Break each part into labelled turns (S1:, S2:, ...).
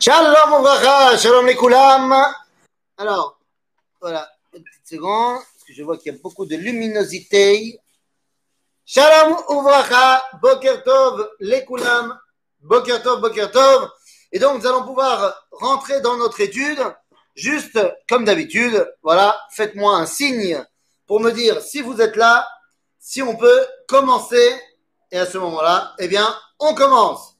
S1: Shalom shalom les koulam. Alors, voilà, une petite seconde, parce que je vois qu'il y a beaucoup de luminosité. Shalom ouvracha, boker tov les koulam, boker tov. Et donc, nous allons pouvoir rentrer dans notre étude, juste comme d'habitude. Voilà, faites-moi un signe pour me dire si vous êtes là, si on peut commencer. Et à ce moment-là, eh bien, on commence.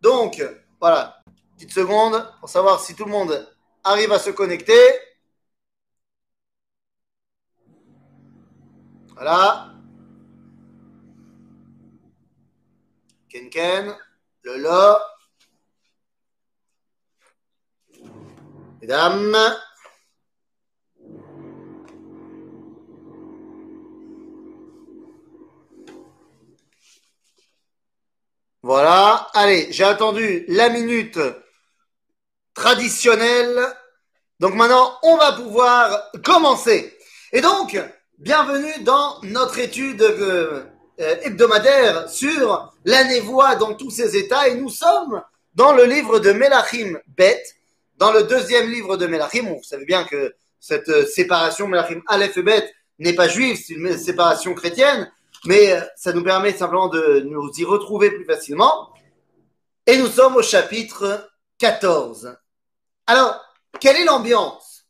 S1: Donc, voilà, petite seconde pour savoir si tout le monde arrive à se connecter. Voilà. Ken Ken, Lolo. Mesdames. Voilà. Allez, j'ai attendu la minute traditionnelle. Donc maintenant, on va pouvoir commencer. Et donc, bienvenue dans notre étude euh, hebdomadaire sur la névoie dans tous ses états. Et nous sommes dans le livre de Melachim Bet, dans le deuxième livre de Melachim. Vous savez bien que cette euh, séparation Melachim Aleph et Bet n'est pas juive, c'est une séparation chrétienne mais euh, ça nous permet simplement de nous y retrouver plus facilement. Et nous sommes au chapitre 14. Alors, quelle est l'ambiance?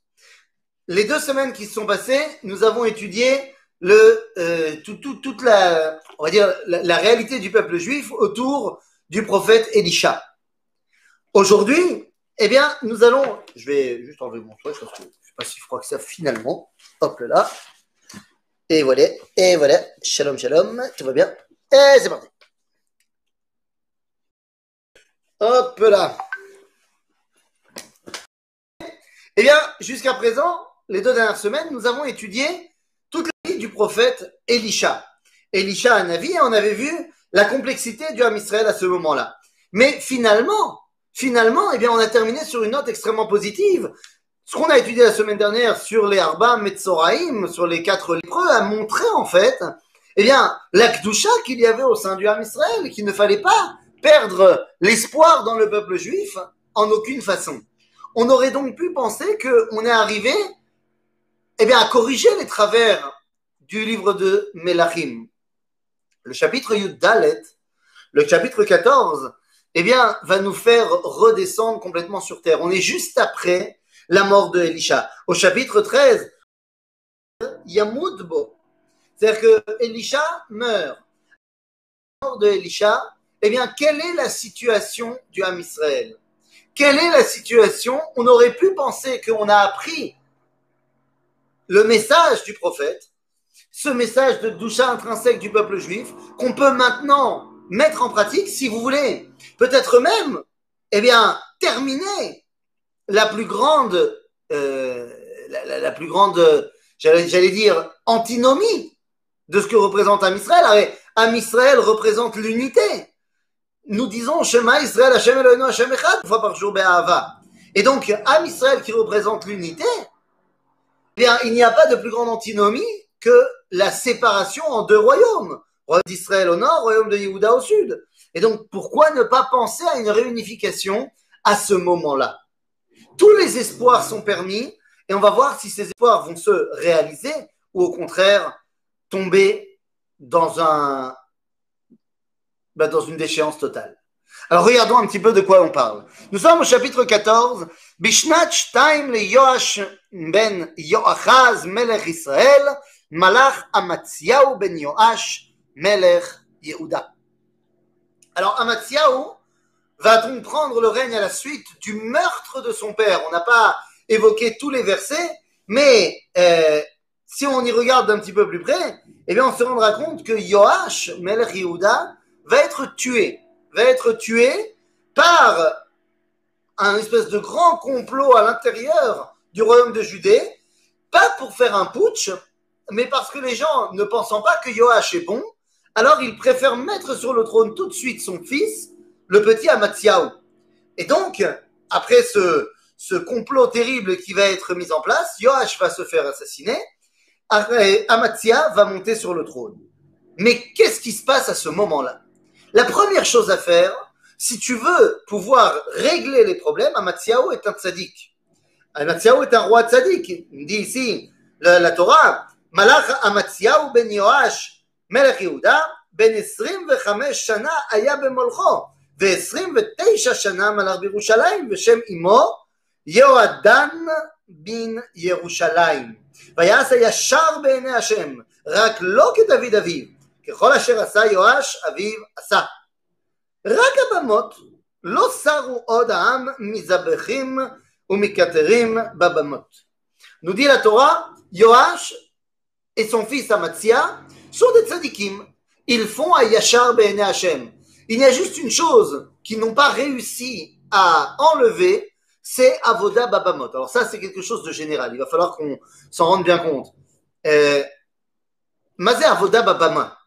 S1: Les deux semaines qui se sont passées, nous avons étudié le, euh, tout, tout, toute la, on va dire, la, réalité du peuple juif autour du prophète Elisha. Aujourd'hui, eh bien, nous allons, je vais juste enlever mon toit, je ne sais pas si froid que ça finalement. Hop là. Et voilà, et voilà. Shalom, shalom. Tout va bien. Et c'est parti. Hop là. Eh bien, jusqu'à présent, les deux dernières semaines, nous avons étudié toute la vie du prophète Elisha. Elisha, un avis, et on avait vu la complexité du Ham Israël à ce moment-là. Mais finalement, finalement, eh bien, on a terminé sur une note extrêmement positive. Ce qu'on a étudié la semaine dernière sur les Arba Metzoraim, sur les quatre lépreux, a montré en fait, eh bien, l'akdusha qu'il y avait au sein du Ham Israël, qu'il ne fallait pas perdre l'espoir dans le peuple juif en aucune façon. On aurait donc pu penser qu'on est arrivé, eh bien, à corriger les travers du livre de Melachim. Le chapitre Yud Dalet, le chapitre 14, eh bien, va nous faire redescendre complètement sur terre. On est juste après la mort de Elisha. Au chapitre 13, Yamoudbo. C'est-à-dire que Elisha meurt. La mort de Elisha, eh bien, quelle est la situation du Ham Israël? Quelle est la situation? On aurait pu penser qu'on a appris le message du prophète, ce message de doucha intrinsèque du peuple juif, qu'on peut maintenant mettre en pratique, si vous voulez, peut-être même, eh bien, terminer la plus grande, euh, j'allais dire, antinomie de ce que représente Am Israël. Représente l'unité. Nous disons Shema Israël, Hashem Elohenu, Hashem Echad, une fois par jour, Be'ahava. Et donc, Am Israël qui représente l'unité, eh il n'y a pas de plus grande antinomie que la séparation en deux royaumes. Royaume d'Israël au nord, royaume de Yehuda au sud. Et donc, pourquoi ne pas penser à une réunification à ce moment-là? Tous les espoirs sont permis et on va voir si ces espoirs vont se réaliser ou au contraire tomber dans un bah, dans une déchéance totale. Alors regardons un petit peu de quoi on parle. Nous sommes au chapitre 14. Bishnat Time le Yoash ben Yoachaz melech Israël, malach ben Yoash melech Yehuda. Alors Amatziaou, va-t-on prendre le règne à la suite du meurtre de son père? On n'a pas évoqué tous les versets, mais euh, si on y regarde d'un petit peu plus près, eh bien on se rendra compte que Yoash, Melech Yehuda, va être tué, va être tué par un espèce de grand complot à l'intérieur du royaume de Judée, pas pour faire un putsch, mais parce que les gens ne pensant pas que Yoash est bon, alors ils préfèrent mettre sur le trône tout de suite son fils, le petit Amatsiaou. Et donc, après ce, ce complot terrible qui va être mis en place, Yoash va se faire assassiner, Amatzia va monter sur le trône. Mais qu'est-ce qui se passe à ce moment-là La première chose à faire, si tu veux pouvoir régler les problèmes, Amatsiao est un tzaddik. Amatsiao est un roi tzaddik. Il dit ici, la, la Torah, Malach Amatsiao ben Yoash, Melech Yehuda, ben 25 shana aya במולכו, ו-29 שנה מלך בירושלים, ושם אמו יהועדן בן ירושלים. ויעש הישר בעיני השם, רק לא כדוד אביו, ככל אשר עשה יואש אביו עשה. רק הבמות לא סרו עוד העם מזבחים ומקטרים בבמות. Nous dit la Torah, Yoash et son fils Amatzia sont des tzadikim. Ils font à Yachar Be'ene Hashem. Il y a juste une chose qu'ils n'ont pas réussi à enlever, c'est Avoda Babamot. Alors ça, c'est quelque chose de général. Il va falloir qu'on s'en rende bien compte. Euh, Mazé Avoda Babama.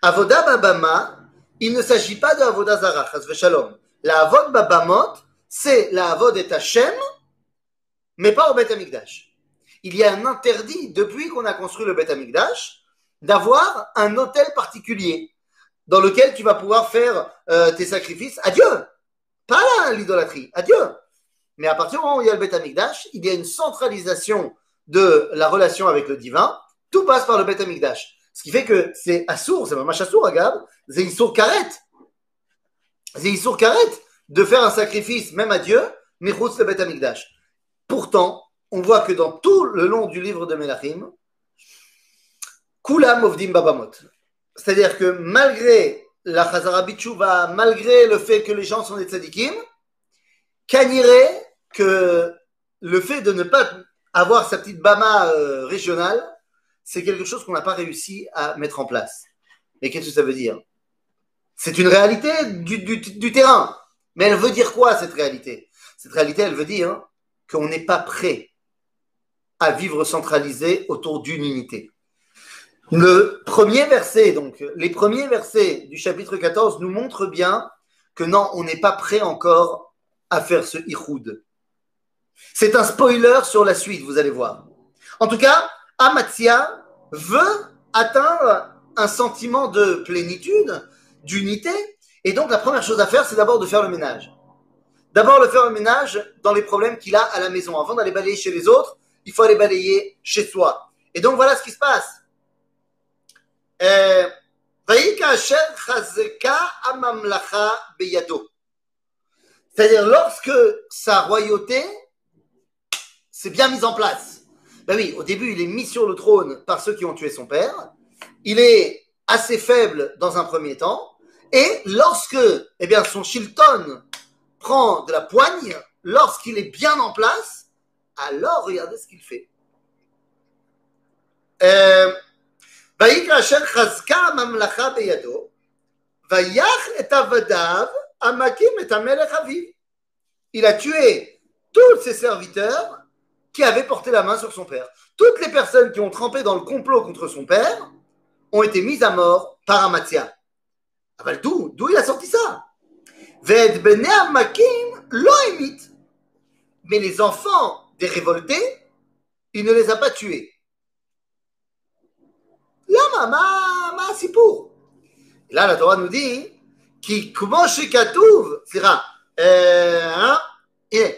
S1: Avoda Babama, il ne s'agit pas de Avoda Zara, Shalom. La Avod Babamot, c'est la Avod et Hashem, mais pas au Bet Amikdash. Il y a un interdit, depuis qu'on a construit le Bet Amikdash, d'avoir un hôtel particulier dans lequel tu vas pouvoir faire euh, tes sacrifices à Dieu. Pas là l'idolâtrie, à Dieu. Mais à partir du moment où il y a le Bet Amikdash, il y a une centralisation de la relation avec le divin. Tout passe par le Bet Amikdash. Ce qui fait que c'est assour, c'est un assour, Agab, c'est Issour Karet. C'est Issour Karet de faire un sacrifice, même à Dieu, mais le Bet Amikdash. Pourtant, on voit que dans tout le long du livre de Melachim, Kula Movdim Babamot. C'est-à-dire que malgré la Chazara Bichouva, malgré le fait que les gens sont des tzadikim, Kanire, que le fait de ne pas avoir sa petite Bama euh, régionale, c'est quelque chose qu'on n'a pas réussi à mettre en place. Mais qu'est-ce que ça veut dire? C'est une réalité du, du, du, terrain. Mais elle veut dire quoi, cette réalité? Cette réalité, elle veut dire qu'on n'est pas prêt à vivre centralisé autour d'une unité. Le premier verset, donc les premiers versets du chapitre 14 nous montrent bien que non, on n'est pas prêt encore à faire ce ihoud. C'est un spoiler sur la suite, vous allez voir. En tout cas, Amatia veut atteindre un sentiment de plénitude, d'unité, et donc la première chose à faire, c'est d'abord de faire le ménage. D'abord de faire le ménage dans les problèmes qu'il a à la maison. Avant d'aller balayer chez les autres, il faut aller balayer chez soi. Et donc voilà ce qui se passe. Euh, c'est-à-dire lorsque sa royauté s'est bien mise en place. Ben oui, au début, il est mis sur le trône par ceux qui ont tué son père. Il est assez faible dans un premier temps. Et lorsque eh bien, son Shilton prend de la poigne, lorsqu'il est bien en place, alors regardez ce qu'il fait. Euh, ויקרא אשר חזקה הממלכה בידו, ויח את עבדיו המכים את המלך אביו. Il a tué tous ses serviteurs qui avaient porté la main sur son père. Toutes les personnes qui ont trempé dans le complot contre son père ont été mises à mort par Amatia. Ah ben d'où D'où il a sorti ça Ved bene amakim lo Mais les enfants des révoltés, il ne les a pas tués. למה? מה, מה הסיפור? là, la Torah nous dit, כי כמו שכתוב, סליחה, אה, הנה,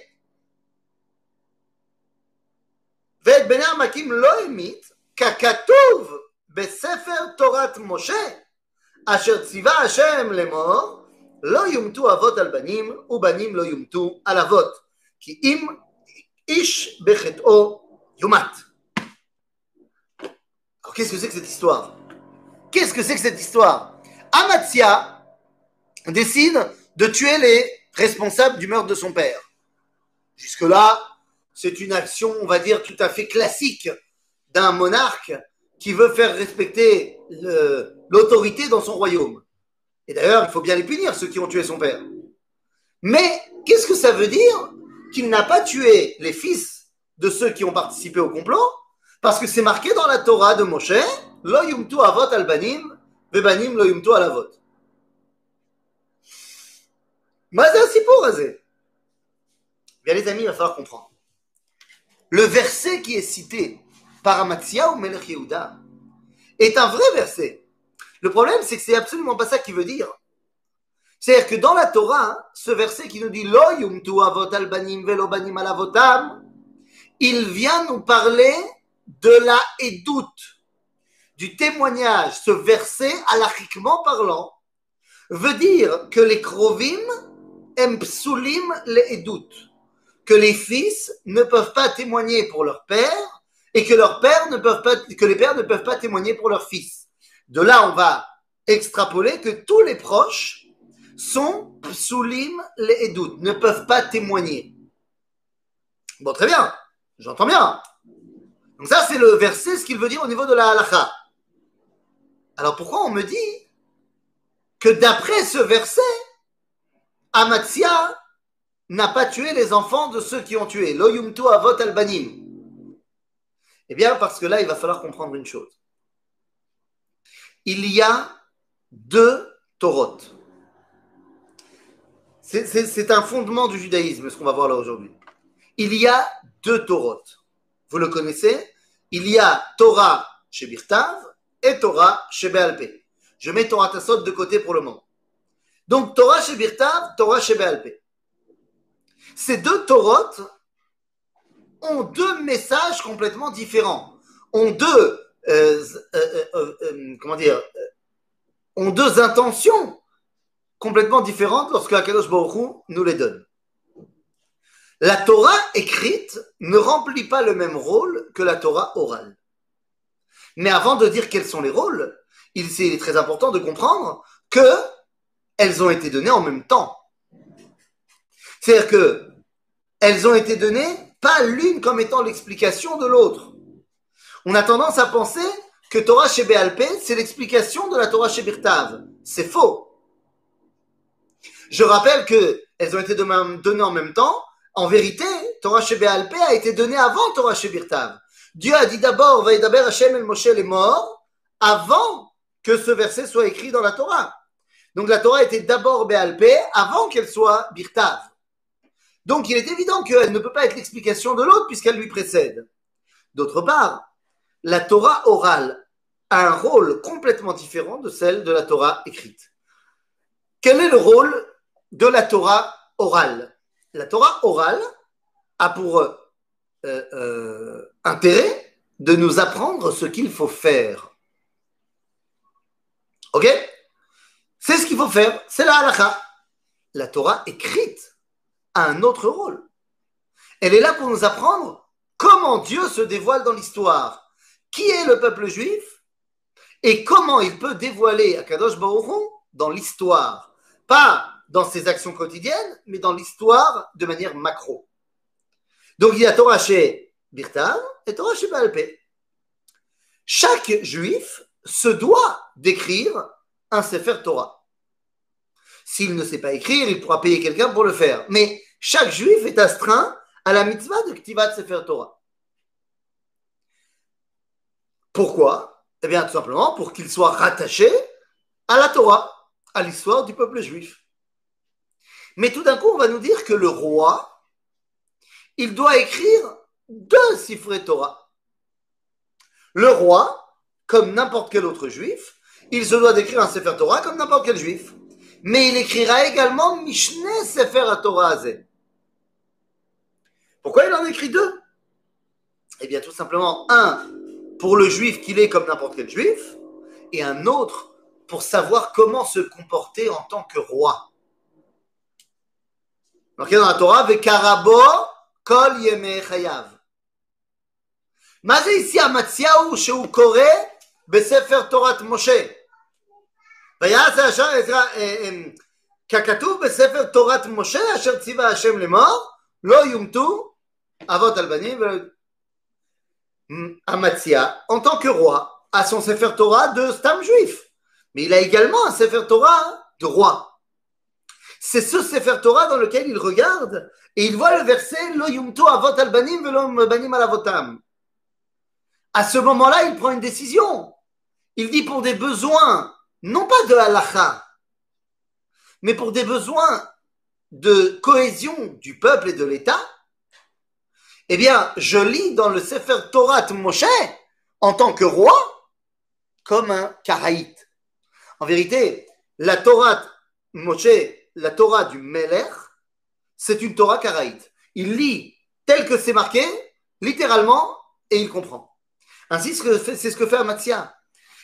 S1: ואת בני המקים לא המית, ככתוב בספר תורת משה, אשר ציווה השם לאמור, לא יומתו אבות על בנים, ובנים לא יומתו על אבות, כי אם איש בחטאו יומת. qu'est-ce que c'est que cette histoire? Qu'est-ce que c'est que cette histoire? Amatia décide de tuer les responsables du meurtre de son père. Jusque-là, c'est une action, on va dire, tout à fait classique d'un monarque qui veut faire respecter l'autorité dans son royaume. Et d'ailleurs, il faut bien les punir, ceux qui ont tué son père. Mais qu'est-ce que ça veut dire qu'il n'a pas tué les fils de ceux qui ont participé au complot? Parce que c'est marqué dans la Torah de Moshe, Lo yumtu avot al banim, vebanim lo yumtu al avot. pour Bien les amis, il va falloir comprendre. Le verset qui est cité par Amatzia ou Melech Yehuda est un vrai verset. Le problème, c'est que c'est absolument pas ça qu'il veut dire. C'est-à-dire que dans la Torah, ce verset qui nous dit Lo yumtu avot albanim velo banim alavotam, il vient nous parler de la édoute, du témoignage. Ce verset, alachiquement parlant, veut dire que les krovim empsulim les édoutes, que les fils ne peuvent pas témoigner pour leur père et que leurs pères ne peuvent pas, que les pères ne peuvent pas témoigner pour leurs fils. De là, on va extrapoler que tous les proches sont psulim les ne peuvent pas témoigner. Bon, très bien, j'entends bien. Donc ça, c'est le verset, ce qu'il veut dire au niveau de la halakha. Alors pourquoi on me dit que d'après ce verset, Amatzia n'a pas tué les enfants de ceux qui ont tué? Lo yumtu avot albanim. Eh bien, parce que là, il va falloir comprendre une chose. Il y a deux Torot. C'est un fondement du judaïsme, ce qu'on va voir là aujourd'hui. Il y a deux Torot. Vous le connaissez Il y a Torah chez Birtav et Torah chez Béalpé. Je mets Torah Tassot de côté pour le moment. Donc Torah chez Birtav, Torah chez Béalpé. Ces deux Torot ont deux messages complètement différents, ont deux, euh, euh, euh, comment dire, ont deux intentions complètement différentes lorsque Akadosh Baruch nous les donne. La Torah écrite ne remplit pas le même rôle que la Torah orale. Mais avant de dire quels sont les rôles, il est très important de comprendre que elles ont été données en même temps. C'est-à-dire que elles ont été données pas l'une comme étant l'explication de l'autre. On a tendance à penser que Torah chez Béalpé, c'est l'explication de la Torah chez Birtav. C'est faux. Je rappelle que elles ont été données en même temps. En vérité, Torah chez Béalpé a été donnée avant Torah chez Birtav. Dieu a dit d'abord, Vaïdaber Hashem el Moshe est mort, avant que ce verset soit écrit dans la Torah. Donc la Torah était d'abord Béalpé avant qu'elle soit Birtav. Donc il est évident qu'elle ne peut pas être l'explication de l'autre puisqu'elle lui précède. D'autre part, la Torah orale a un rôle complètement différent de celle de la Torah écrite. Quel est le rôle de la Torah orale? La Torah orale a pour euh, euh, intérêt de nous apprendre ce qu'il faut faire. Ok? C'est ce qu'il faut faire, c'est la halakha. La Torah écrite un autre rôle. Elle est là pour nous apprendre comment Dieu se dévoile dans l'histoire. Qui est le peuple juif et comment il peut dévoiler Akadosh Baruch dans l'histoire. Pas dans ses actions quotidiennes, mais dans l'histoire de manière macro. Donc il y a Torah chez Birtav et Torah chez Balpé. Chaque juif se doit d'écrire un Sefer Torah. S'il ne sait pas écrire, il pourra payer quelqu'un pour le faire. Mais chaque juif est astreint à la mitzvah de Ktivat Sefer Torah. Pourquoi? Eh bien, tout simplement pour qu'il soit rattaché à la Torah, à l'histoire du peuple juif. Mais tout d'un coup, on va nous dire que le roi, il doit écrire deux Sifrei Torah. Le roi, comme n'importe quel autre juif, il se doit d'écrire un Sefer Torah comme n'importe quel juif. Mais il écrira également Mishneh Sefer Torah Azeh. Pourquoi il en écrit deux? Eh bien, tout simplement, un, pour le juif qu'il est comme n'importe quel juif, et un autre pour savoir comment se comporter en tant que roi. Marqué dans la Torah, Vekarabo kol yeme chayav. מה זה ici המציהו שהוא קורא בספר תורת משה? ויעש הישר עזרא, ככתוב בספר תורת משה אשר ציווה השם לאמור לא יומתו Avot Albani, Amatzia, en tant que roi, a son Sefer Torah de stam juif. Mais il a également un Sefer Torah de roi. C'est ce Sefer Torah dans lequel il regarde et il voit le verset Lo yumto avot albanim velo banim alavotam. À ce moment-là, il prend une décision. Il dit pour des besoins, non pas de halacha, mais pour des besoins de cohésion du peuple et de l'État, eh bien, je lis dans le Sefer Torah Moshe, en tant que roi, comme un karaïte. En vérité, la Torah Moshe, la Torah du Melech, c'est une Torah karaïte. Il lit tel que c'est marqué, littéralement, et il comprend. Ainsi, c'est ce que fait Amatia.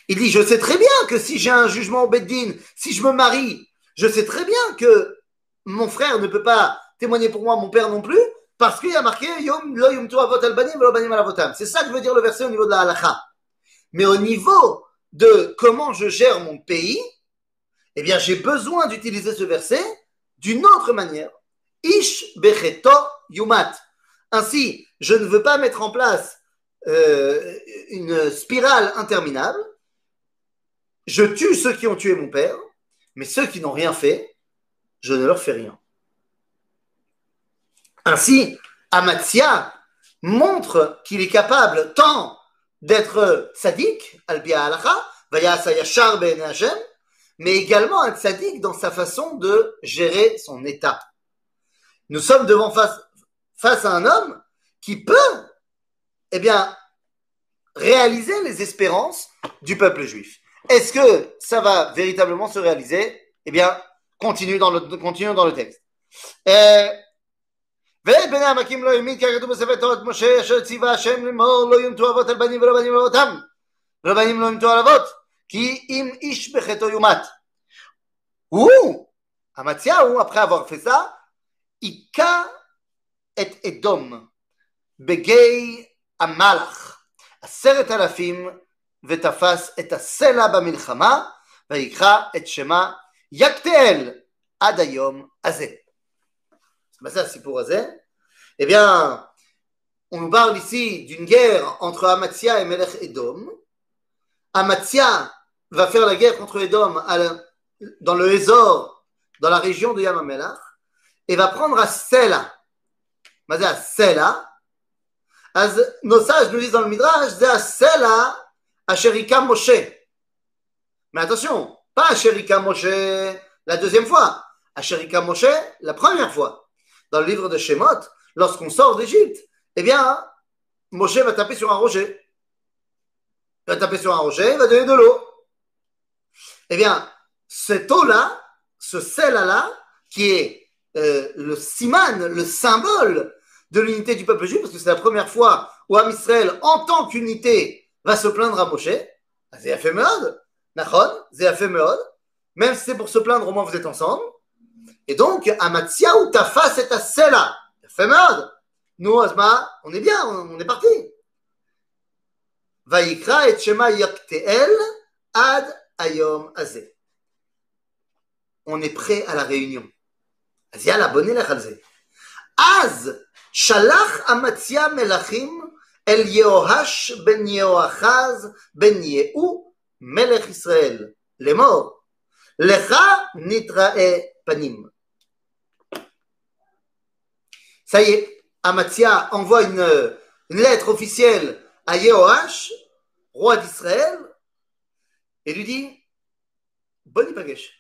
S1: Il dit, je sais très bien que si j'ai un jugement au Beddin, si je me marie, je sais très bien que mon frère ne peut pas témoigner pour moi, mon père non plus, parce qu'il y a marqué C'est ça que veut dire le verset au niveau de la halakha. Mais au niveau de comment je gère mon pays, eh bien, j'ai besoin d'utiliser ce verset d'une autre manière. Ish becheto yumat. Ainsi, je ne veux pas mettre en place euh, une spirale interminable. Je tue ceux qui ont tué mon père, mais ceux qui n'ont rien fait, je ne leur fais rien. Ainsi, Amatia montre qu'il est capable tant d'être sadique, albia alacha, vaya sayashar ben mais également un sadique dans sa façon de gérer son état. Nous sommes devant face, face à un homme qui peut, eh bien, réaliser les espérances du peuple juif. Est-ce que ça va véritablement se réaliser? Eh bien, continue dans le, continue dans le texte. Euh, ובני העמקים לא העמיד כי כתוב בספר תורת משה אשר ציווה השם לאמור לא יומתו אבות על בנים ולא בנים על אבותם ולא בנים לא יומתו על אבות כי אם איש בחטאו יומת הוא המציאו après avoir fait ça היכה את אדום בגיא המלאך עשרת אלפים ותפס את הסלע במלחמה ויקרא את שמה יקתאל עד היום הזה Mais ça, c'est pour Azé. Eh bien, on nous parle ici d'une guerre entre Amatia et Melech Edom. Amatia va faire la guerre contre Edom dans le Hezor, dans la région de Yamamelach, et va prendre à Sela. À Sela, nos sages nous disent dans le Midrash, c'est à Sela, à Sherika Moshe. Mais attention, pas à Sherika Moshe la deuxième fois, à Sherika Moshe la première fois dans le livre de Shemot, lorsqu'on sort d'Égypte, eh bien, Moshe va taper sur un rocher. Il va taper sur un rocher, il va donner de l'eau. Eh bien, cette eau-là, ce sel-là, qui est euh, le siman, le symbole de l'unité du peuple juif, parce que c'est la première fois où Am Israël, en tant qu'unité, va se plaindre à Moshe. Fait Nachon, c'est Même si c'est pour se plaindre, au moins vous êtes ensemble. Et donc, Amatia ou ta face est à celle-là. Nous, Asma, on est bien, on est parti. Vaikra et Shema Yakteel ad ayom azé. On est prêt à la réunion. אז יאללה, בוא נלך על זה. אז שלח אמציה מלכים אל יהואש בן יהואחז בן יהוא מלך ישראל לאמור לך נתראה פנים ça y est, Amatia envoie une, lettre officielle à Yehoash, roi d'Israël, et lui dit Boni Pagesh.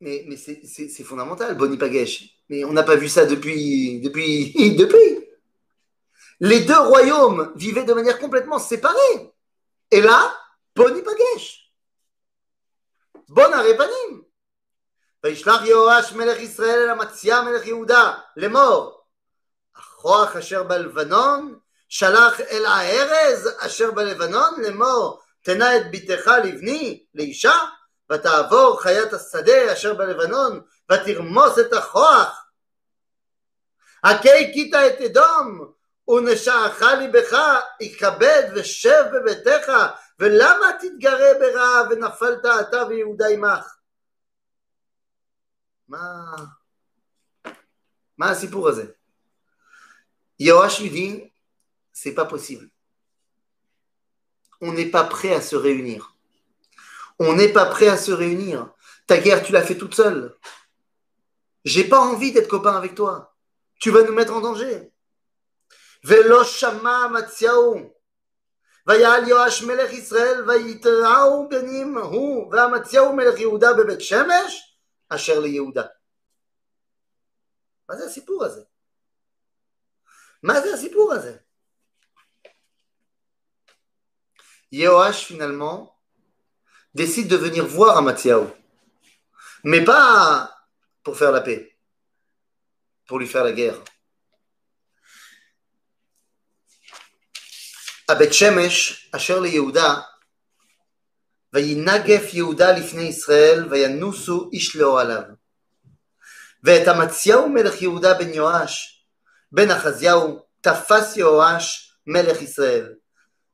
S1: Mais, mais c'est fondamental, Boni Pagesh. Mais on n'a pas vu ça depuis, depuis, depuis. Les deux royaumes vivaient de manière complètement séparée. Et là, Boni Pagesh. Bon Arepanim. וישלח יהואש מלך ישראל אל אמציה מלך יהודה לאמור הכוח אשר בלבנון שלח אל הארז אשר בלבנון לאמור תנה את בתך לבני לאישה ותעבור חיית השדה אשר בלבנון ותרמוס את הכוח הכי הכית את אדום ונשאך ליבך יכבד ושב בביתך ולמה תתגרה ברע ונפלת אתה ויהודה עמך מה... מה הסיפור הזה? Lui dit, c'est pas possible. On n'est pas prêt à se réunir. On n'est pas prêt à se réunir. Ta guerre, tu l'as fait toute seule. J'ai pas envie d'être copain avec toi. Tu vas nous mettre en danger. Velo shama matziaou. ויעל יואש מלך ישראל ויתראו בנים הוא והמציהו מלך יהודה בבית שמש Asher le Yehuda. מה זה הסיפור הזה? מה זה הסיפור הזה? finalement, décide de venir voir Amatsiaou. Mais pas pour faire la paix, pour lui faire la guerre. À Beth Shemesh, Asher le Yehuda, וינגף יהודה לפני ישראל, וינוסו איש לאוהליו. ואת אמציהו מלך יהודה בן יואש, בן אחזיהו, תפס יואש מלך ישראל,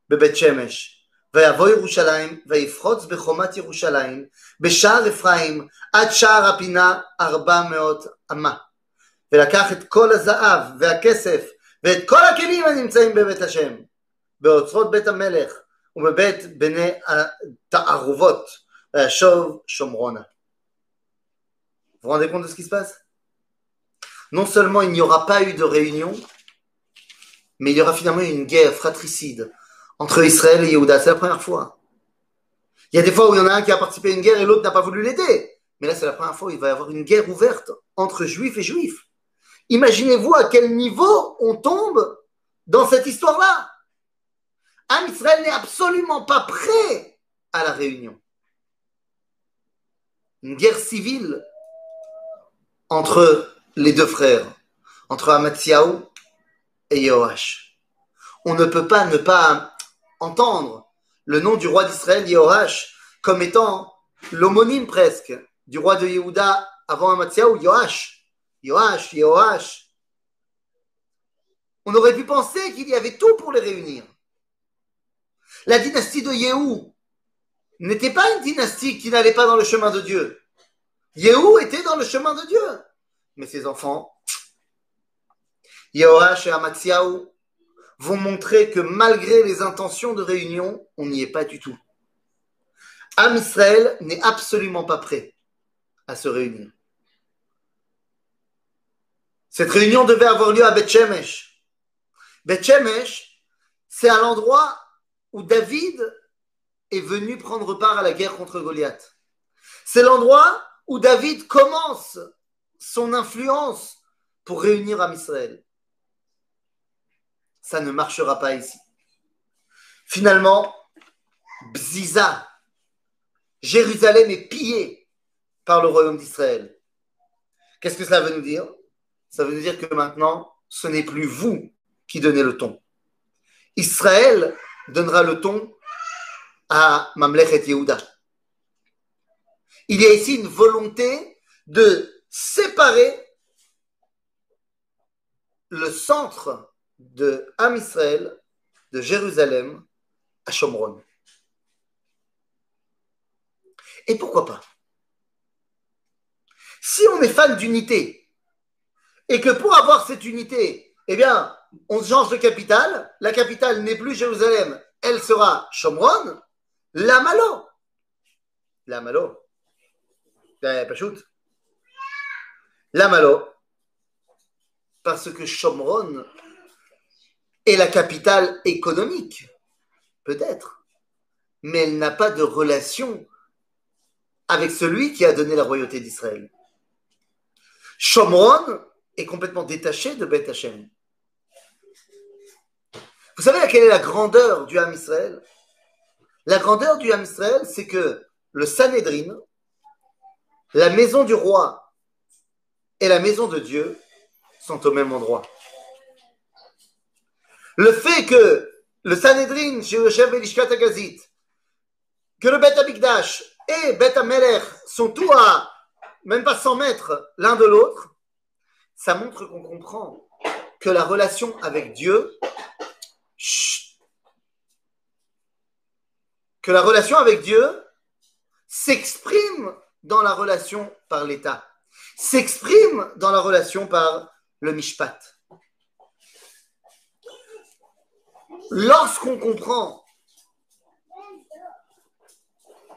S1: בבית שמש. ויבוא ירושלים, ויפחוץ בחומת ירושלים, בשער אפרים, עד שער הפינה ארבע מאות אמה. ולקח את כל הזהב והכסף, ואת כל הכלים הנמצאים בבית השם, באוצרות בית המלך, ובבית בני התערובות, וישוב שומרונה. Vous vous rendez compte de ce qui se passe Non seulement il n'y aura pas eu de réunion, mais il y aura finalement une guerre fratricide entre Israël et Yehuda. C'est la première fois. Il y a des fois où il y en a un qui a participé à une guerre et l'autre n'a pas voulu l'aider. Mais là, c'est la première fois où il va y avoir une guerre ouverte entre juifs et juifs. Imaginez-vous à quel niveau on tombe dans cette histoire-là. Am Israël n'est absolument pas prêt à la réunion. Une guerre civile entre les deux frères, entre Amatziaou et Yehoash. On ne peut pas ne pas entendre le nom du roi d'Israël, Yehoash, comme étant l'homonyme presque du roi de Yehuda avant Amatziaou, Yoash. Yoash, Yehoash. On aurait pu penser qu'il y avait tout pour les réunir. La dynastie de Yehou n'était pas une dynastie qui n'allait pas dans le chemin de Dieu. Yehou était dans le chemin de Dieu. Mais ses enfants, Yehoash et Amatsiaou, vont montrer que malgré les intentions de réunion, on n'y est pas du tout. Am Israël n'est absolument pas prêt à se réunir. Cette réunion devait avoir lieu à Beth Shemesh. Beth Shemesh, c'est à l'endroit où David est venu prendre part à la guerre contre Goliath. C'est l'endroit où David commence son influence pour réunir Am Israël. Ça ne marchera pas ici. Finalement, Bziza, Jérusalem est pillée par le royaume d'Israël. Qu'est-ce que cela veut nous dire? Ça veut nous dire que maintenant, ce n'est plus vous qui donnez le ton. Israël donnera le ton à Mamlechet Yehuda. Il y a ici une volonté de séparer le centre de Am Israël, de Jérusalem, à Shomron. Et pourquoi pas? Si on est fan d'unité, et que pour avoir cette unité, eh bien, on change de capitale, la capitale n'est plus Jérusalem, elle sera Shomron, la Malo. La Malo. Pas shoot. La Malo. Parce que Shomron est la capitale économique, peut-être, mais elle n'a pas de relation avec celui qui a donné la royauté d'Israël. Shomron est complètement détaché de Beth Hashem. Vous savez quelle est la grandeur du Ham Israël? La grandeur du Ham Israël, c'est que le Sanhedrin, la maison du roi et la maison de Dieu sont au même endroit. Le fait que le Sanhedrin chez Yoshev Elishkat Agazit, que le Bet Amikdash et Bet Amelech sont tous à même pas 100 mètres l'un de l'autre, ça montre qu'on comprend que la relation avec Dieu, que la relation avec Dieu s'exprime dans la relation par l'État, s'exprime dans la relation par le Mishpat. Lorsqu'on comprend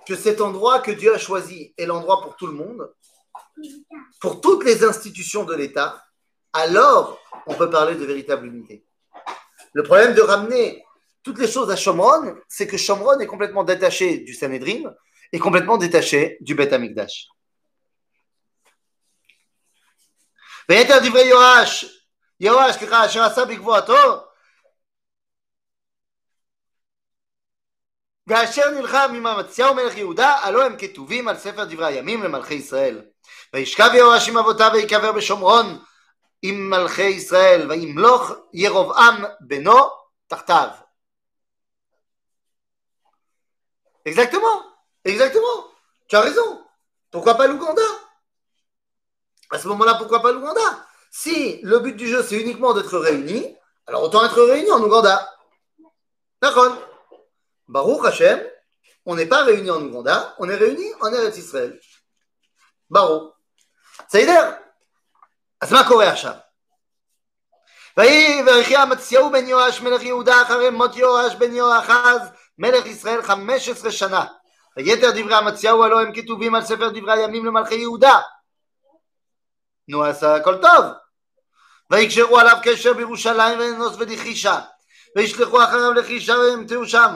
S1: que cet endroit que Dieu a choisi est l'endroit pour tout le monde, pour toutes les institutions de l'État, alors on peut parler de véritable unité. Le problème de ramener toutes les choses à Shomron, c'est que Shomron est complètement détaché du Sanhedrin et complètement détaché du Beth Amikdash. ואשר נלחם עם אמציהו מלך יהודה, הלא הם כתובים על ספר דברי הימים למלכי ישראל. וישכב יהואש עם אבותיו ויקבר בשומרון עם מלכי ישראל, וימלוך ירבעם בנו תחתיו. Exactement, exactement. Tu as raison. Pourquoi pas l'Ouganda À ce moment-là, pourquoi pas l'Ouganda Si le but du jeu, c'est uniquement d'être réunis, alors autant être réunis en Ouganda. D'accord Baruch Hashem, on n'est pas réunis en Ouganda, on est réunis en Eretz Israël. Baruch. בסדר? אז מה קורה עכשיו? ויהי ויחי אמציהו בן יואש מלך יהודה אחרי מות יואש בן יואחז מלך ישראל חמש עשרה שנה. ויתר דברי אמציהו הלא הם כתובים על ספר דברי הימים למלכי יהודה. נו עשה הכל טוב. ויקשרו עליו קשר בירושלים וננוס ולחישה. וישלחו אחריו לחישה וימתהו שם.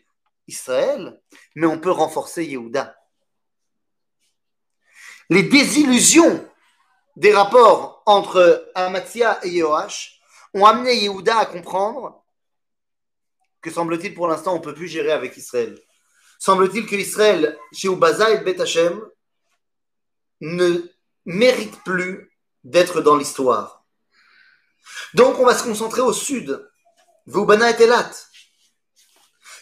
S1: Israël, mais on peut renforcer Yehuda. Les désillusions des rapports entre Amatzia et Yehoash ont amené Yehuda à comprendre que semble-t-il pour l'instant on ne peut plus gérer avec Israël. Semble-t-il que Israël, chez Ubaza et Bet Hashem, ne mérite plus d'être dans l'histoire. Donc on va se concentrer au sud. Voubana et Elat.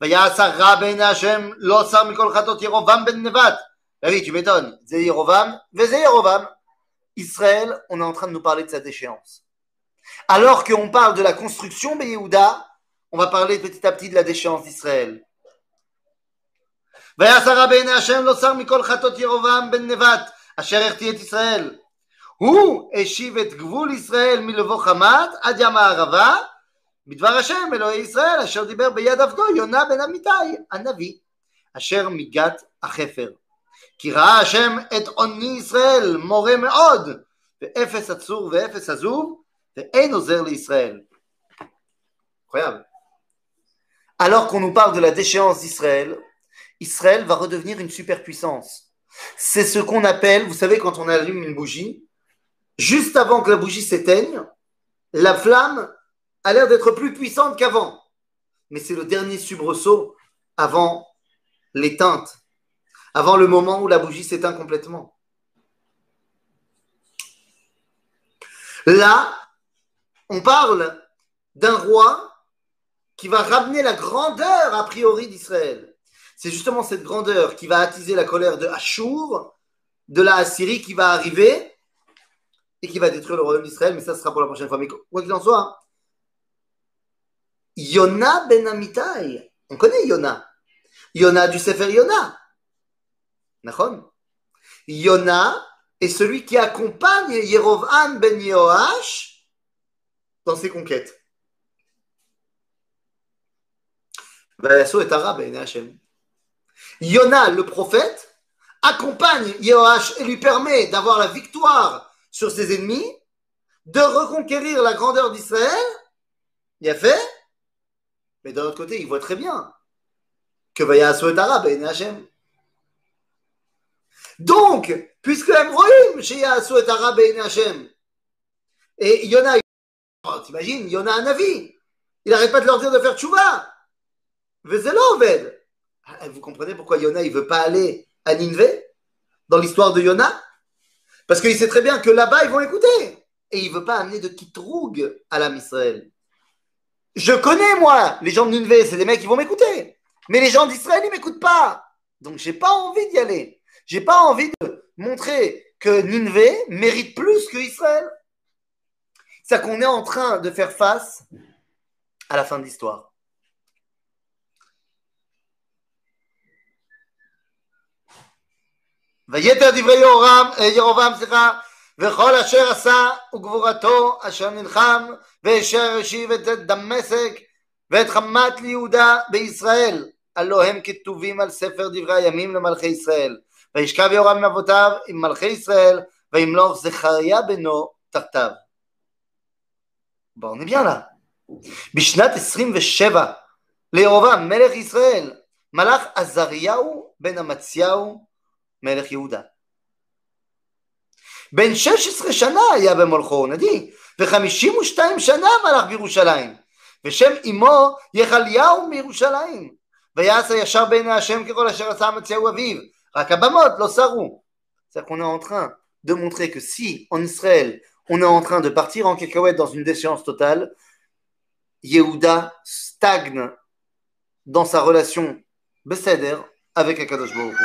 S1: ויעש רע בעיני השם, לא שר מכל חטאות ירובעם בן נבט. David, tu m'étonnes, c'est Yerovam, c'est Yerovam. Israël, on est en train de nous parler de cette déchéance. Alors qu'on parle de la construction de Yehuda, on va parler petit à petit de la déchéance d'Israël. ויעש הרע בעיני השם לא שר מכל חטאות ירבעם בן נבט אשר החטיא את ישראל. הוא השיב את גבול ישראל מלבוא חמת עד ים הערבה בדבר השם אלוהי ישראל אשר דיבר ביד עבדו יונה בן אמיתי הנביא אשר מגת החפר. כי ראה השם את עוני ישראל מורה מאוד ואפס עצור ואפס עזוב ואין עוזר לישראל. Incroyable. Alors qu'on nous parle de la déchéance d'Israël, Israël va redevenir une superpuissance. C'est ce qu'on appelle, vous savez, quand on allume une bougie, juste avant que la bougie s'éteigne, la flamme a l'air d'être plus puissante qu'avant. Mais c'est le dernier subresaut avant l'éteinte, avant le moment où la bougie s'éteint complètement. Là, on parle d'un roi qui va ramener la grandeur a priori d'Israël. C'est justement cette grandeur qui va attiser la colère de Ashur, de la Assyrie qui va arriver et qui va détruire le royaume d'Israël, mais ça sera pour la prochaine fois. Mais quoi qu'il en soit, hein, Yona ben Amitai, on connaît Yona. Yona du Sefer Yona. Nachon. Yona est celui qui accompagne Yerovam ben Yoash dans ses conquêtes. Vayasso est arabe et Hachem. Yona, le prophète, accompagne Yehoash et lui permet d'avoir la victoire sur ses ennemis, de reconquérir la grandeur d'Israël. Il a fait. Mais d'un autre côté, il voit très bien que Vayasso est arabe et Hachem. Donc, puisque Emroïm chez Yahasu est arabe et Yona, oh, t'imagines, Yona un avis, il n'arrête pas de leur dire de faire tchouva. Ah, vous comprenez pourquoi Yona il veut pas aller à Ninvé dans l'histoire de Yona Parce qu'il sait très bien que là-bas ils vont l'écouter et il veut pas amener de Kitroug à l'âme Israël. Je connais, moi, les gens de Nineveh, c'est des mecs qui vont m'écouter. Mais les gens d'Israël, ils ne m'écoutent pas. Donc, j'ai pas envie d'y aller. J'ai pas envie de montrer que Nineveh mérite plus que Israël. C'est qu'on est en train de faire face à la fin de l'histoire. Yoram, eh, וכל אשר עשה וגבורתו אשר נלחם ואשר השיב את דמשק ואת חמת ליהודה בישראל, הלא הם כתובים על ספר דברי הימים למלכי ישראל. וישכב יורם עם אבותיו עם מלכי ישראל, וימלוך זכריה בנו תחתיו. בואו נביאה לה. בשנת 27 לירובעם מלך ישראל, מלך עזריהו בן אמציהו מלך יהודה. בן 16 שנה היה במולכו נדי, ו-52 שנה מלך בירושלים, ושם אמו יחליהו מירושלים. ויעש הישר בעיני השם ככל אשר עשה אמציהו אביו, רק הבמות לא שרו. C'est-à-dire qu'on est en train de montrer que si en Israël on est en train de partir en cacahuète dans une déchéance totale, Yehuda stagne dans sa relation Beseder avec Akadosh Baruch Hu.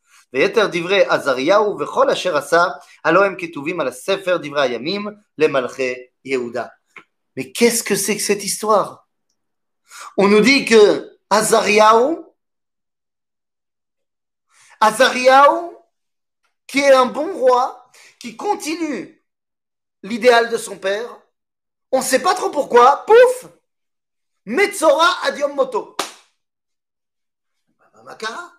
S1: ויתר דברי עזריהו וכל אשר עשה, הלא הם כתובים על הספר דברי הימים למלכי יהודה. Mais qu'est-ce que c'est que cette histoire On nous dit que Azariahu, Azariahu, qui est un bon roi, qui continue l'idéal de son père, on ne sait pas trop pourquoi, pouf, Metzora Adiom Moto. Makara.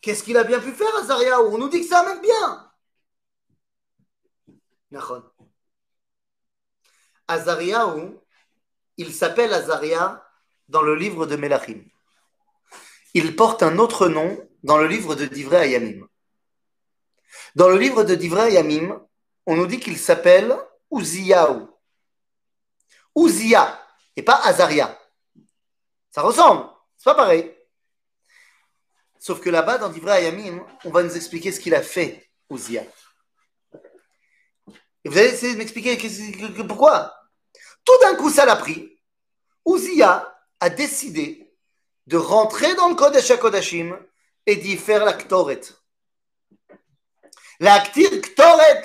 S1: Qu'est-ce qu'il a bien pu faire, Azariahu On nous dit que un mec bien. Nachon. Azariahu, il s'appelle Azaria dans le livre de Melachim. Il porte un autre nom dans le livre de Divrei Ayamim. Dans le livre de Divrei Ayamim, on nous dit qu'il s'appelle Uziyahu. Uzia, et pas Azaria. Ça ressemble, c'est pas pareil. Sauf que là-bas, dans Divrei Ayamim, on va nous expliquer ce qu'il a fait, Uzia. Et vous allez essayer de m'expliquer pourquoi. Tout d'un coup, ça l'a pris. Uzia a décidé de rentrer dans le Kodesh HaKodashim et d'y faire la Ktoret. La Ktoret,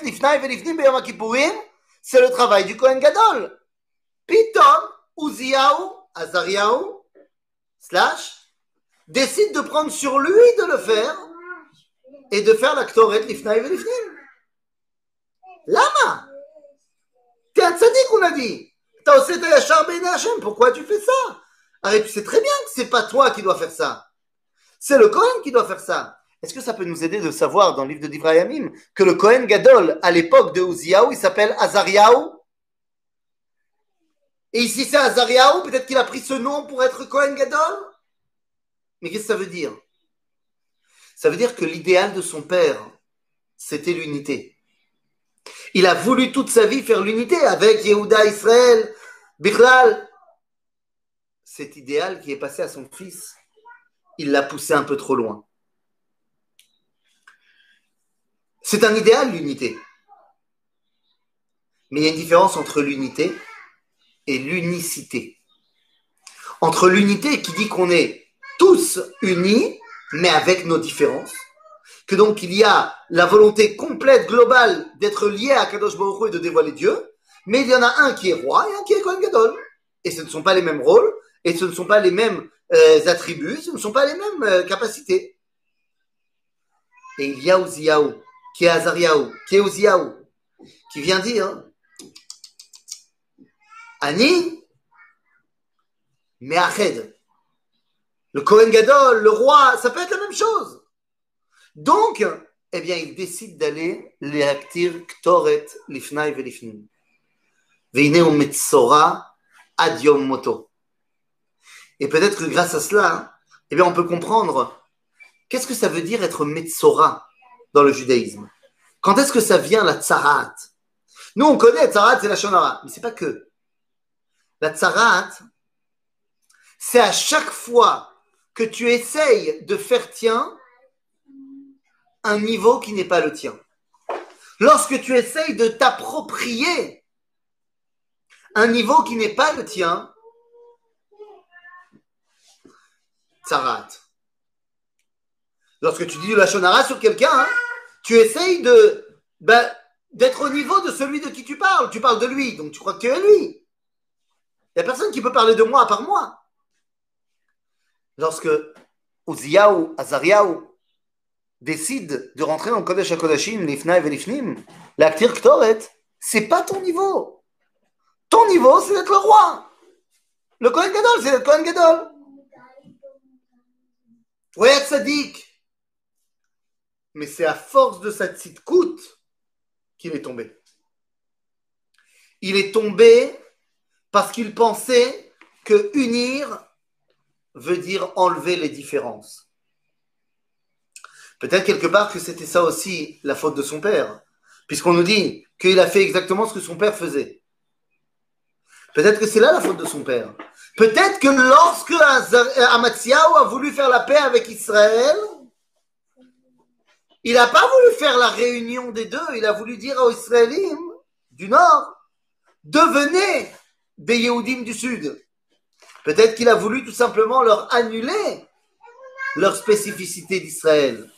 S1: c'est le travail du Kohen Gadol. Pitom, Uziaou, Azariaou, slash, décide de prendre sur lui de le faire et de faire la Ktoret, l'Ifnai Velifnim. Lama? T'es un tzaddik, on a dit. T'as aussi ta yachar ben. Pourquoi tu fais ça? Arrête, tu sais très bien que c'est pas toi qui dois faire ça. C'est le Kohen qui doit faire ça. Est-ce que ça peut nous aider de savoir dans le livre de Divrayamim que le Kohen Gadol, à l'époque de Uziaou, il s'appelle Azariaou Et ici c'est Azariaou, peut-être qu'il a pris ce nom pour être Kohen Gadol? Mais qu'est-ce que ça veut dire? Ça veut dire que l'idéal de son père, c'était l'unité. Il a voulu toute sa vie faire l'unité avec Yehuda, Israël, Bichlal. Cet idéal qui est passé à son fils, il l'a poussé un peu trop loin. C'est un idéal, l'unité. Mais il y a une différence entre l'unité et l'unicité. Entre l'unité qui dit qu'on est tous unis, mais avec nos différences, que donc il y a la volonté complète, globale, d'être lié à Kadosh Baruch et de dévoiler Dieu, mais il y en a un qui est roi et un qui est Kohen Gadol. Et ce ne sont pas les mêmes rôles, et ce ne sont pas les mêmes euh, attributs, ce ne sont pas les mêmes euh, capacités. Et il y a Uziyahu, qui est Azariahu, qui est qui vient dire Ani Meached. Le Kohen Gadol, le roi, ça peut être la même chose. Donc, eh bien, il décide d'aller léactir Ktoret Lifnai Velifnim. Veine Metzora Ad Yom Moto. Et peut-être que grâce à cela, eh bien, on peut comprendre qu'est-ce que ça veut dire être Metzora dans le judaïsme. Quand est-ce que ça vient la tsarat? Nous, on connaît tsarat, c'est la shonara, mais c'est pas que. La tsarat, c'est à chaque fois que tu essayes de faire tien un niveau qui n'est pas le tien. Lorsque tu essayes de t'approprier un niveau qui n'est pas le tien, tsarat. Lorsque tu dis de la shonara sur quelqu'un, hein, tu essayes ben, d'être au niveau de celui de qui tu parles. Tu parles de lui, donc tu crois que tu es lui. Il n'y a personne qui peut parler de moi à part moi. Lorsque Uziyahu, Azariahu décide de rentrer dans le Kodesh HaKodashim, Lifna et Lifnim, l'actir Ktoret, c'est pas ton niveau. Ton niveau, c'est d'être le roi. Le Kohen Gadol, c'est d'être Kohen Gadol. Être sadique. Mais c'est à force de sa coûte qu'il est tombé. Il est tombé parce qu'il pensait que unir veut dire enlever les différences. Peut-être quelque part que c'était ça aussi la faute de son père, puisqu'on nous dit qu'il a fait exactement ce que son père faisait. Peut-être que c'est là la faute de son père. Peut-être que lorsque Amatsiaou a voulu faire la paix avec Israël, il n'a pas voulu faire la réunion des deux, il a voulu dire aux Israéliens du Nord, devenez des Yehudim du Sud. Peut-être qu'il a voulu tout simplement leur annuler leur spécificité d'Israël.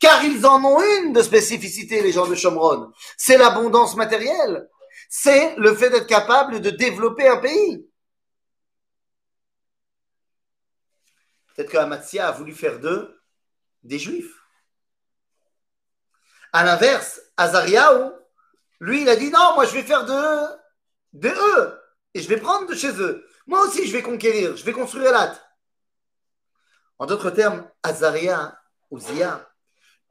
S1: Car ils en ont une de spécificité, les gens de Shomron. C'est l'abondance matérielle. C'est le fait d'être capable de développer un pays. Peut-être que a voulu faire d'eux des juifs. À l'inverse, Azariaou, lui, il a dit non, moi je vais faire de, de eux et je vais prendre de chez eux. Moi aussi, je vais conquérir, je vais construire l'at. En d'autres termes, Azaria ou Zia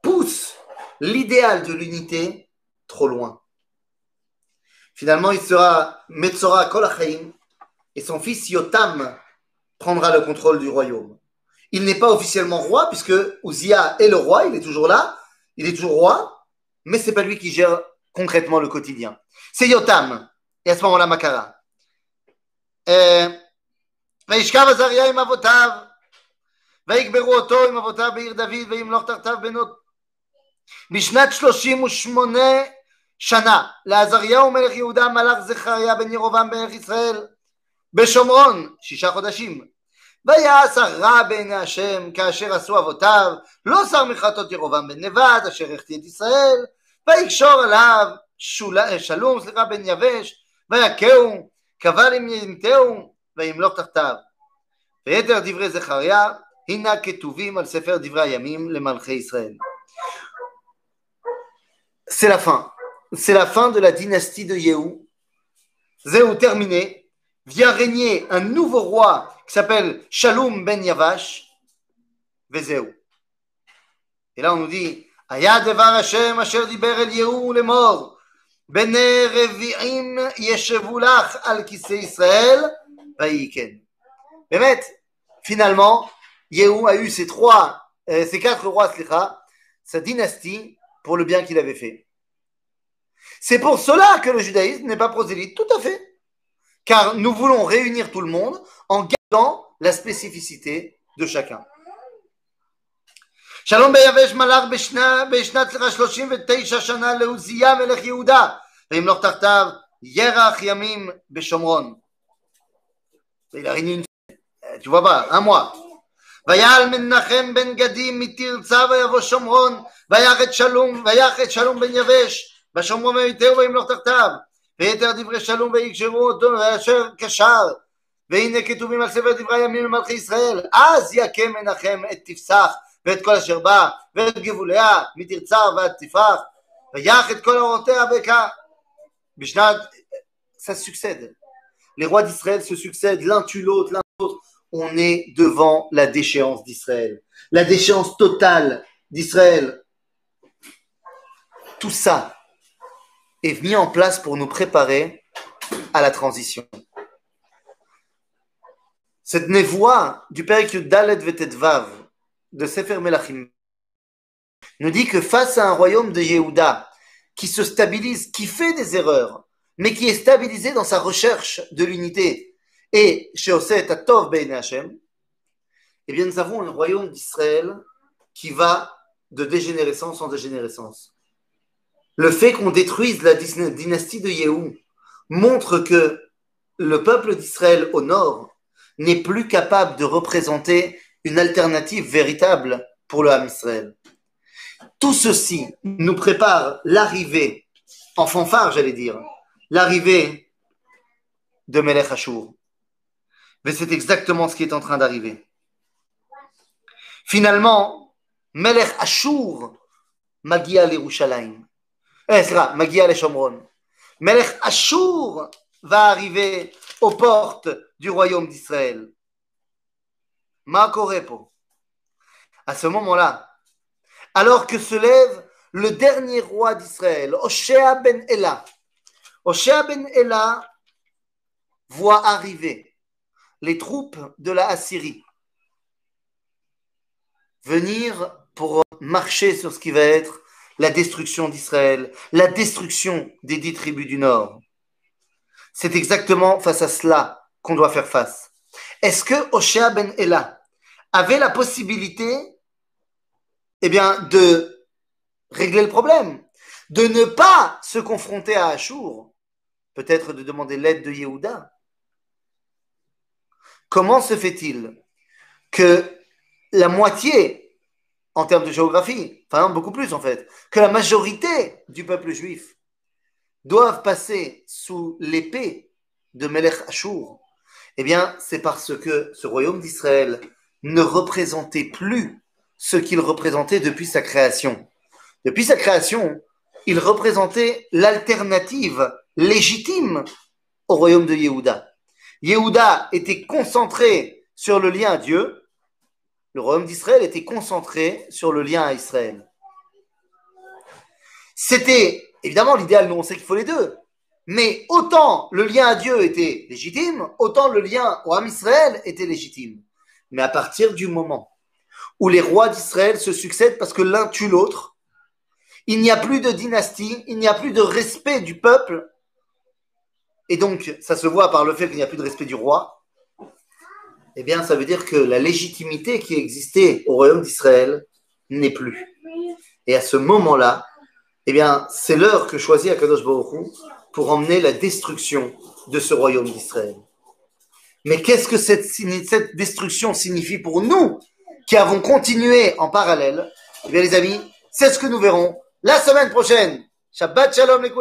S1: pousse l'idéal de l'unité trop loin. Finalement, il sera Metzora Kolachaim et son fils Yotam prendra le contrôle du royaume. Il n'est pas officiellement roi puisque Uzia est le roi, il est toujours là, il est toujours roi, mais c'est pas lui qui gère concrètement le quotidien. C'est Yotam. Et à ce moment-là, Makara. וישכב עזריה עם אבותיו, ויקברו אותו עם אבותיו בעיר דוד, וימלוך תחתיו בנות. בשנת שלושים ושמונה שנה לעזריהו מלך יהודה מלך זכריה בן ירובעם בערך ישראל בשומרון שישה חודשים ויעש הרע בעיני השם כאשר עשו אבותיו, לא שר מחרטות ירובעם בן נבד אשר החטיא את ישראל, ויקשור עליו שול... שלום סליחה בן יבש, ויכהו, קבל אם ימתהו, וימלוך תחתיו. ויתר דברי זכריה, הנה כתובים על ספר דברי הימים למלכי ישראל. C'est la fin. C'est la fin de la dynastie de Yehou. Zéhou terminé. Vient régner un nouveau roi qui s'appelle Shalom ben Yavash, Vezeu. Et là, on nous dit Aya devar Hashem asher diber el Yehu lemor, bene revi'im yeshevulach al kise Israël, vayiken. Bémet, finalement, Yehu a eu ses trois, euh, ses quatre rois, sa dynastie, pour le bien qu'il avait fait. C'est pour cela que le judaïsme n'est pas prosélyte, tout à fait. Car nous voulons réunir tout le monde en dans la spécificité de chacun. שלום ביבש מלך בשנת 39 שנה לעוזיה מלך יהודה וימלוך תחתיו ירח ימים בשומרון. Pas, un mois. ויעל מנחם בן גדי מתרצה ויבוא שומרון ויח את שלום ויח את שלום בן יבש בשומרון ויתהו וימלוך תחתיו ויתר דברי שלום ויקשרו אותו ואשר קשר והנה כתובים על ספר דברי הימים למלכי ישראל, אז יקם מנחם את תפסח ואת כל אשר בא, ואת גבוליה מתרצה ועד תפרח, ויח את כל אורותיה בקע. בשנת... ça succède. Les rois d'Israël se succèdent l'un tue l'autre, l'un l'autre. On est devant la déchéance d'Israël. La déchéance totale d'Israël. Tout ça est mis en place pour nous préparer à la transition. Cette névoie du Père Dalet Vav de Sefer Melachim nous dit que face à un royaume de Yehuda qui se stabilise, qui fait des erreurs, mais qui est stabilisé dans sa recherche de l'unité, et chez Oset Atov Ben Hashem, eh bien nous avons un royaume d'Israël qui va de dégénérescence en dégénérescence. Le fait qu'on détruise la dynastie de Yehou montre que le peuple d'Israël au nord n'est plus capable de représenter une alternative véritable pour le Ham Israël. Tout ceci nous prépare l'arrivée, en fanfare j'allais dire, l'arrivée de Melech Ashur. Mais c'est exactement ce qui est en train d'arriver. Finalement, Melech Ashur, Magia. Eh, c'est Magia le Shomron. Melech Ashur va arriver aux portes du royaume d'Israël. Makorepo. À ce moment-là, alors que se lève le dernier roi d'Israël, Oshea ben Ela. Oshea ben Ela voit arriver les troupes de la Assyrie venir pour marcher sur ce qui va être la destruction d'Israël, la destruction des dix tribus du Nord. C'est exactement face à cela qu'on doit faire face. Est-ce que Oshea ben Ela avait la possibilité eh bien, de régler le problème, de ne pas se confronter à Achour, peut-être de demander l'aide de Yehuda. Comment se fait-il que la moitié, en termes de géographie, enfin beaucoup plus en fait, que la majorité du peuple juif doivent passer sous l'épée de Melech Ashur, eh bien, c'est parce que ce royaume d'Israël ne représentait plus ce qu'il représentait depuis sa création. Depuis sa création, il représentait l'alternative légitime au royaume de Yehuda. Yehuda était concentré sur le lien à Dieu, le royaume d'Israël était concentré sur le lien à Israël. C'était Évidemment, l'idéal, nous, on sait qu'il faut les deux. Mais autant le lien à Dieu était légitime, autant le lien au Ham Israël était légitime. Mais à partir du moment où les rois d'Israël se succèdent parce que l'un tue l'autre, il n'y a plus de dynastie, il n'y a plus de respect du peuple. Et donc, ça se voit par le fait qu'il n'y a plus de respect du roi. Eh bien, ça veut dire que la légitimité qui existait au royaume d'Israël n'est plus. Et à ce moment-là, eh bien, c'est l'heure que choisit Akadosh Baruch pour emmener la destruction de ce royaume d'Israël. Mais qu'est-ce que cette, destruction signifie pour nous qui avons continué en parallèle? Eh bien, les amis, c'est ce que nous verrons la semaine prochaine. Shabbat Shalom les